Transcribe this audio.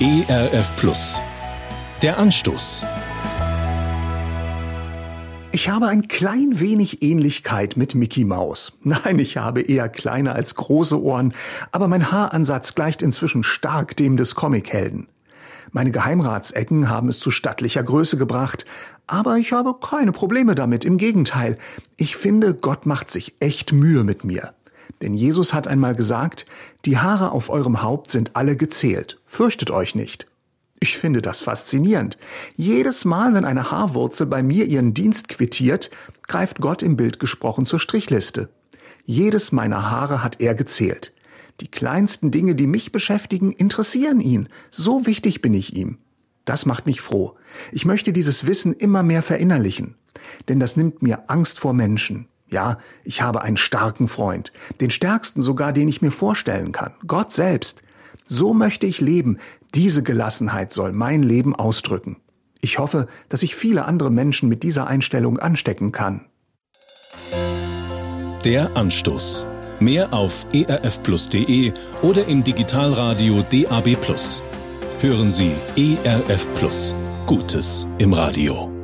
ERF Plus. Der Anstoß. Ich habe ein klein wenig Ähnlichkeit mit Mickey Mouse. Nein, ich habe eher kleine als große Ohren, aber mein Haaransatz gleicht inzwischen stark dem des Comichelden. Meine Geheimratsecken haben es zu stattlicher Größe gebracht, aber ich habe keine Probleme damit, im Gegenteil. Ich finde, Gott macht sich echt Mühe mit mir. Denn Jesus hat einmal gesagt, die Haare auf eurem Haupt sind alle gezählt, fürchtet euch nicht. Ich finde das faszinierend. Jedes Mal, wenn eine Haarwurzel bei mir ihren Dienst quittiert, greift Gott im Bild gesprochen zur Strichliste. Jedes meiner Haare hat er gezählt. Die kleinsten Dinge, die mich beschäftigen, interessieren ihn. So wichtig bin ich ihm. Das macht mich froh. Ich möchte dieses Wissen immer mehr verinnerlichen. Denn das nimmt mir Angst vor Menschen. Ja, ich habe einen starken Freund, den stärksten sogar, den ich mir vorstellen kann, Gott selbst. So möchte ich leben, diese Gelassenheit soll mein Leben ausdrücken. Ich hoffe, dass ich viele andere Menschen mit dieser Einstellung anstecken kann. Der Anstoß. Mehr auf erfplus.de oder im Digitalradio DAB+. Hören Sie ERF. Gutes im Radio.